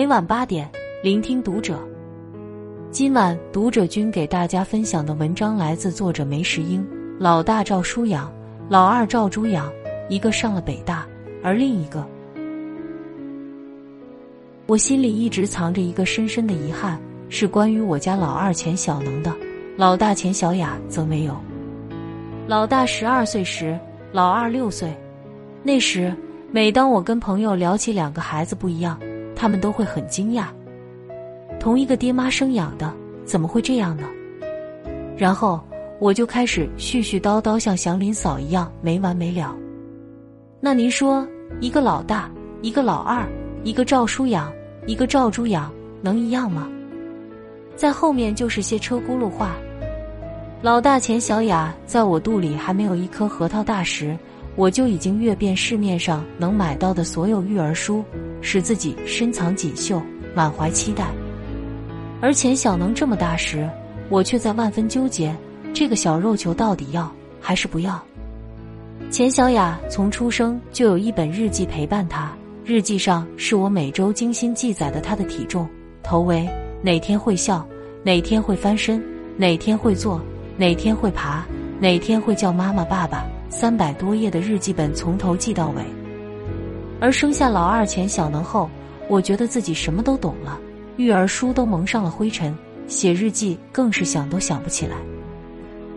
每晚八点，聆听读者。今晚读者君给大家分享的文章来自作者梅石英。老大赵书养，老二赵朱养，一个上了北大，而另一个，我心里一直藏着一个深深的遗憾，是关于我家老二钱小能的。老大钱小雅则没有。老大十二岁时，老二六岁。那时，每当我跟朋友聊起两个孩子不一样，他们都会很惊讶。同一个爹妈生养的，怎么会这样呢？然后。我就开始絮絮叨叨，像祥林嫂一样没完没了。那您说，一个老大，一个老二，一个赵叔养，一个赵猪养，能一样吗？在后面就是些车轱辘话。老大钱小雅在我肚里还没有一颗核桃大时，我就已经阅遍市面上能买到的所有育儿书，使自己深藏锦绣，满怀期待。而钱小能这么大时，我却在万分纠结。这个小肉球到底要还是不要？钱小雅从出生就有一本日记陪伴她，日记上是我每周精心记载的她的体重、头围，哪天会笑，哪天会翻身，哪天会坐，哪天会爬，哪天会叫妈妈爸爸。三百多页的日记本从头记到尾。而生下老二钱小能后，我觉得自己什么都懂了，育儿书都蒙上了灰尘，写日记更是想都想不起来。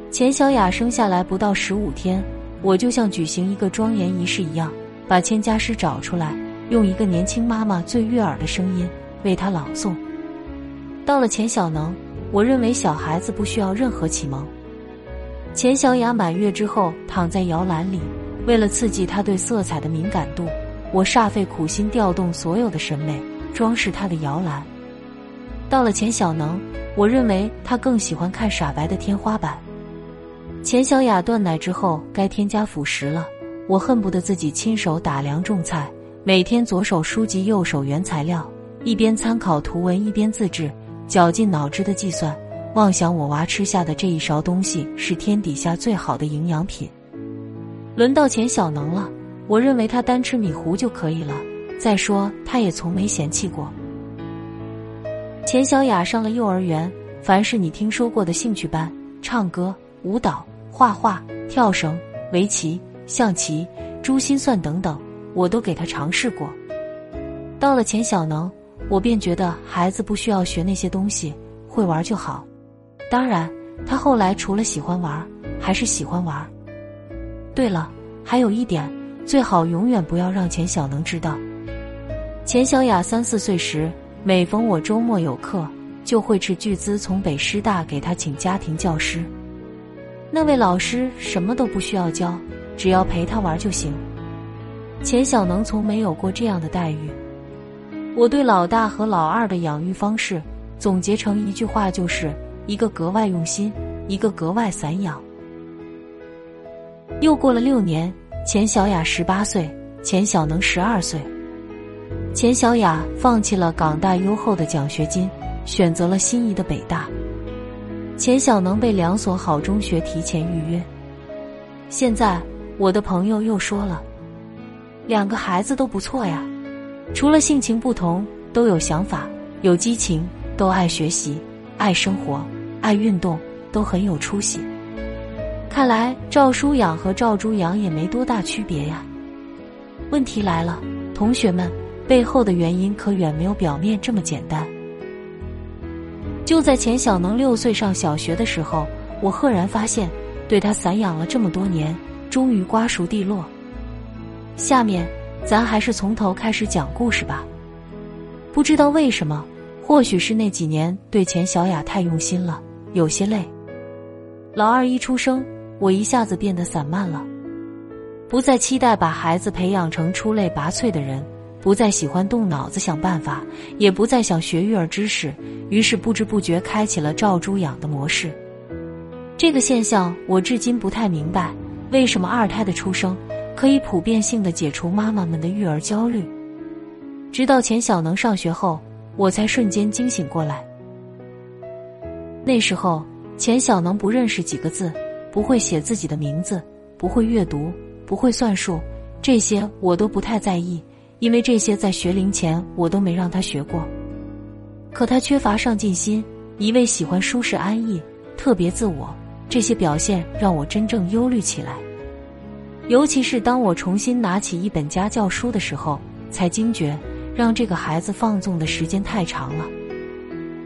钱小雅生下来不到十五天，我就像举行一个庄严仪式一样，把千家诗找出来，用一个年轻妈妈最悦耳的声音为她朗诵。到了钱小能，我认为小孩子不需要任何启蒙。钱小雅满月之后躺在摇篮里，为了刺激她对色彩的敏感度，我煞费苦心调动所有的审美装饰她的摇篮。到了钱小能，我认为她更喜欢看傻白的天花板。钱小雅断奶之后，该添加辅食了。我恨不得自己亲手打粮种菜，每天左手书籍，右手原材料，一边参考图文，一边自制，绞尽脑汁的计算，妄想我娃吃下的这一勺东西是天底下最好的营养品。轮到钱小能了，我认为他单吃米糊就可以了。再说，他也从没嫌弃过。钱小雅上了幼儿园，凡是你听说过的兴趣班，唱歌、舞蹈。画画、跳绳、围棋、象棋、珠心算等等，我都给他尝试过。到了钱小能，我便觉得孩子不需要学那些东西，会玩就好。当然，他后来除了喜欢玩，还是喜欢玩。对了，还有一点，最好永远不要让钱小能知道。钱小雅三四岁时，每逢我周末有课，就会斥巨资从北师大给他请家庭教师。那位老师什么都不需要教，只要陪他玩就行。钱小能从没有过这样的待遇。我对老大和老二的养育方式总结成一句话，就是一个格外用心，一个格外散养。又过了六年，钱小雅十八岁，钱小能十二岁。钱小雅放弃了港大优厚的奖学金，选择了心仪的北大。钱小能被两所好中学提前预约。现在我的朋友又说了，两个孩子都不错呀，除了性情不同，都有想法、有激情，都爱学习、爱生活、爱运动，都很有出息。看来赵书养和赵朱养也没多大区别呀。问题来了，同学们，背后的原因可远没有表面这么简单。就在钱小能六岁上小学的时候，我赫然发现，对他散养了这么多年，终于瓜熟蒂落。下面，咱还是从头开始讲故事吧。不知道为什么，或许是那几年对钱小雅太用心了，有些累。老二一出生，我一下子变得散漫了，不再期待把孩子培养成出类拔萃的人。不再喜欢动脑子想办法，也不再想学育儿知识，于是不知不觉开启了照猪养的模式。这个现象我至今不太明白，为什么二胎的出生可以普遍性的解除妈妈们的育儿焦虑？直到钱小能上学后，我才瞬间惊醒过来。那时候，钱小能不认识几个字，不会写自己的名字，不会阅读，不会算数，这些我都不太在意。因为这些在学龄前我都没让他学过。可他缺乏上进心，一味喜欢舒适安逸，特别自我。这些表现让我真正忧虑起来。尤其是当我重新拿起一本家教书的时候，才惊觉让这个孩子放纵的时间太长了。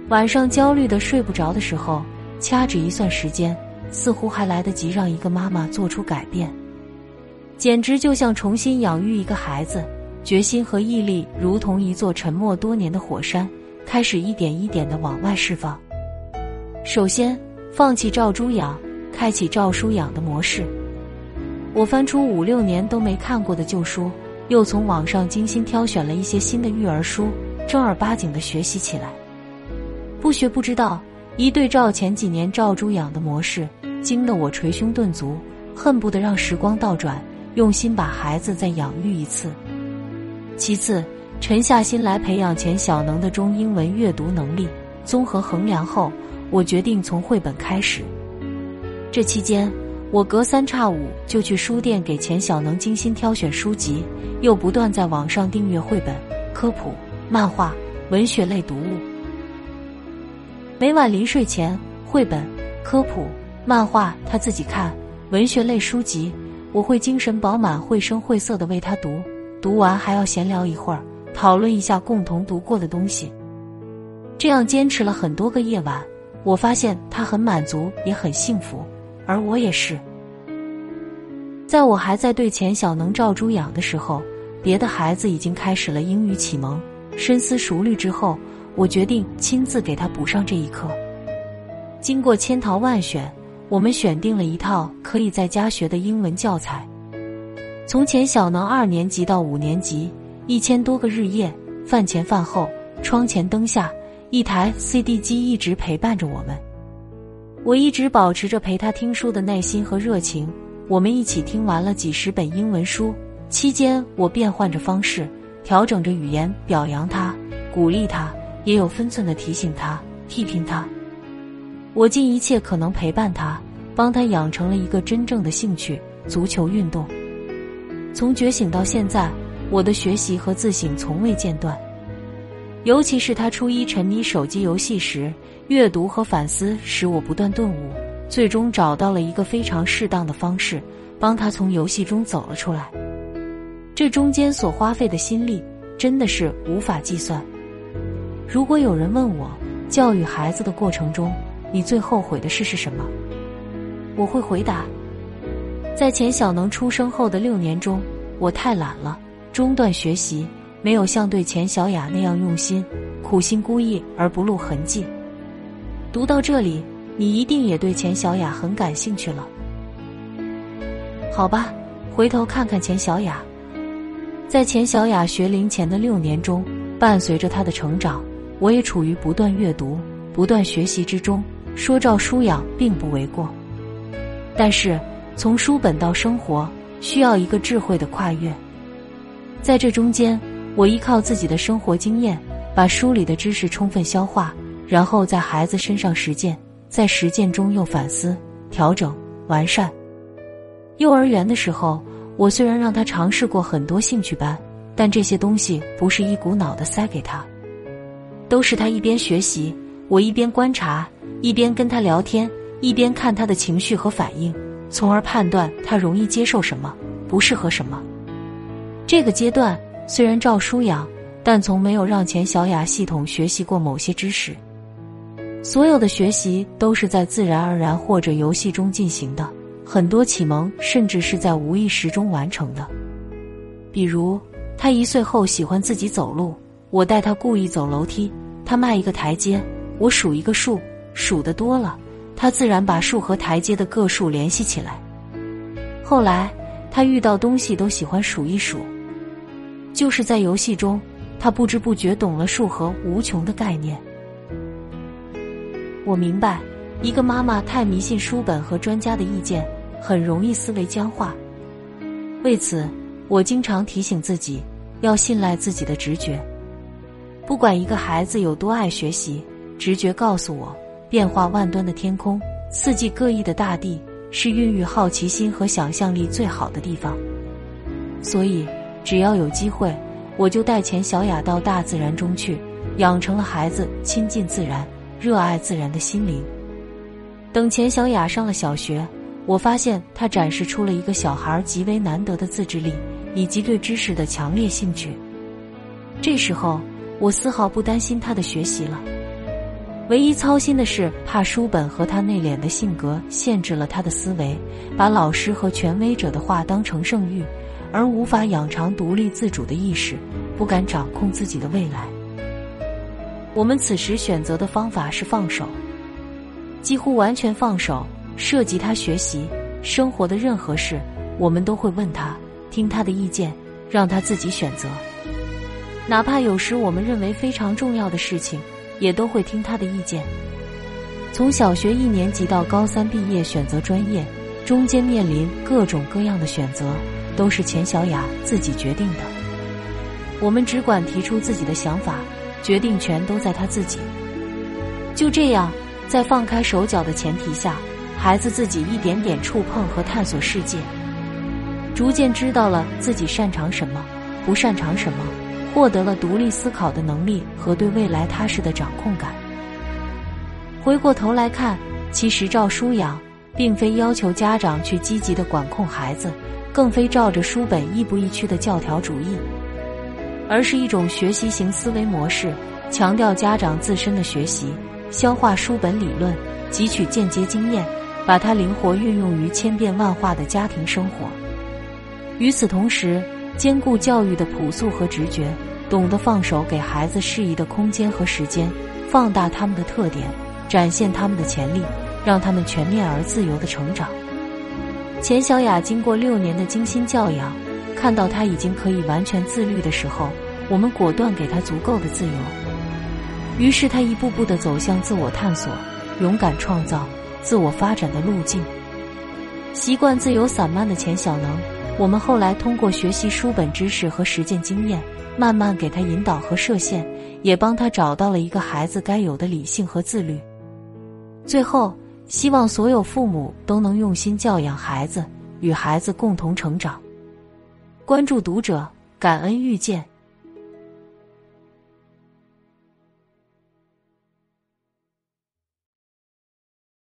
晚上焦虑的睡不着的时候，掐指一算时间，似乎还来得及让一个妈妈做出改变。简直就像重新养育一个孩子，决心和毅力如同一座沉默多年的火山，开始一点一点的往外释放。首先，放弃照猪养，开启照书养的模式。我翻出五六年都没看过的旧书，又从网上精心挑选了一些新的育儿书，正儿八经的学习起来。不学不知道，一对照前几年照猪养的模式，惊得我捶胸顿足，恨不得让时光倒转。用心把孩子再养育一次。其次，沉下心来培养钱小能的中英文阅读能力。综合衡量后，我决定从绘本开始。这期间，我隔三差五就去书店给钱小能精心挑选书籍，又不断在网上订阅绘本、科普、漫画、文学类读物。每晚临睡前，绘本、科普、漫画他自己看，文学类书籍。我会精神饱满、绘声绘色的为他读，读完还要闲聊一会儿，讨论一下共同读过的东西。这样坚持了很多个夜晚，我发现他很满足，也很幸福，而我也是。在我还在对钱小能照猪养的时候，别的孩子已经开始了英语启蒙。深思熟虑之后，我决定亲自给他补上这一课。经过千淘万选。我们选定了一套可以在家学的英文教材，从前小能二年级到五年级，一千多个日夜，饭前饭后，窗前灯下，一台 CD 机一直陪伴着我们。我一直保持着陪他听书的耐心和热情，我们一起听完了几十本英文书。期间，我变换着方式，调整着语言，表扬他，鼓励他，也有分寸的提醒他，批评他。我尽一切可能陪伴他，帮他养成了一个真正的兴趣——足球运动。从觉醒到现在，我的学习和自省从未间断。尤其是他初一沉迷手机游戏时，阅读和反思使我不断顿悟，最终找到了一个非常适当的方式，帮他从游戏中走了出来。这中间所花费的心力真的是无法计算。如果有人问我，教育孩子的过程中，你最后悔的事是什么？我会回答，在钱小能出生后的六年中，我太懒了，中断学习，没有像对钱小雅那样用心，苦心孤诣而不露痕迹。读到这里，你一定也对钱小雅很感兴趣了，好吧？回头看看钱小雅，在钱小雅学龄前的六年中，伴随着她的成长，我也处于不断阅读、不断学习之中。说照书养并不为过，但是从书本到生活需要一个智慧的跨越，在这中间，我依靠自己的生活经验，把书里的知识充分消化，然后在孩子身上实践，在实践中又反思、调整、完善。幼儿园的时候，我虽然让他尝试过很多兴趣班，但这些东西不是一股脑的塞给他，都是他一边学习，我一边观察。一边跟他聊天，一边看他的情绪和反应，从而判断他容易接受什么，不适合什么。这个阶段虽然照书养，但从没有让钱小雅系统学习过某些知识。所有的学习都是在自然而然或者游戏中进行的，很多启蒙甚至是在无意识中完成的。比如，他一岁后喜欢自己走路，我带他故意走楼梯，他迈一个台阶，我数一个数。数的多了，他自然把数和台阶的个数联系起来。后来，他遇到东西都喜欢数一数。就是在游戏中，他不知不觉懂了数和无穷的概念。我明白，一个妈妈太迷信书本和专家的意见，很容易思维僵化。为此，我经常提醒自己，要信赖自己的直觉。不管一个孩子有多爱学习，直觉告诉我。变化万端的天空，四季各异的大地，是孕育好奇心和想象力最好的地方。所以，只要有机会，我就带钱小雅到大自然中去，养成了孩子亲近自然、热爱自然的心灵。等钱小雅上了小学，我发现她展示出了一个小孩极为难得的自制力以及对知识的强烈兴趣。这时候，我丝毫不担心她的学习了，唯一操心的是怕书本和他内敛的性格限制了他的思维，把老师和权威者的话当成圣谕，而无法养成独立自主的意识，不敢掌控自己的未来。我们此时选择的方法是放手。几乎完全放手，涉及他学习、生活的任何事，我们都会问他，听他的意见，让他自己选择。哪怕有时我们认为非常重要的事情，也都会听他的意见。从小学一年级到高三毕业选择专业，中间面临各种各样的选择，都是钱小雅自己决定的。我们只管提出自己的想法，决定权都在他自己。就这样。在放开手脚的前提下，孩子自己一点点触碰和探索世界，逐渐知道了自己擅长什么，不擅长什么，获得了独立思考的能力和对未来踏实的掌控感。回过头来看，其实照书养，并非要求家长去积极的管控孩子，更非照着书本亦步亦趋的教条主义，而是一种学习型思维模式，强调家长自身的学习。消化书本理论，汲取间接经验，把它灵活运用于千变万化的家庭生活。与此同时，兼顾教育的朴素和直觉，懂得放手给孩子适宜的空间和时间，放大他们的特点，展现他们的潜力，让他们全面而自由的成长。钱小雅经过六年的精心教养，看到他已经可以完全自律的时候，我们果断给他足够的自由。于是他一步步的走向自我探索、勇敢创造、自我发展的路径。习惯自由散漫的钱小能，我们后来通过学习书本知识和实践经验，慢慢给他引导和设限，也帮他找到了一个孩子该有的理性和自律。最后，希望所有父母都能用心教养孩子，与孩子共同成长。关注读者，感恩遇见。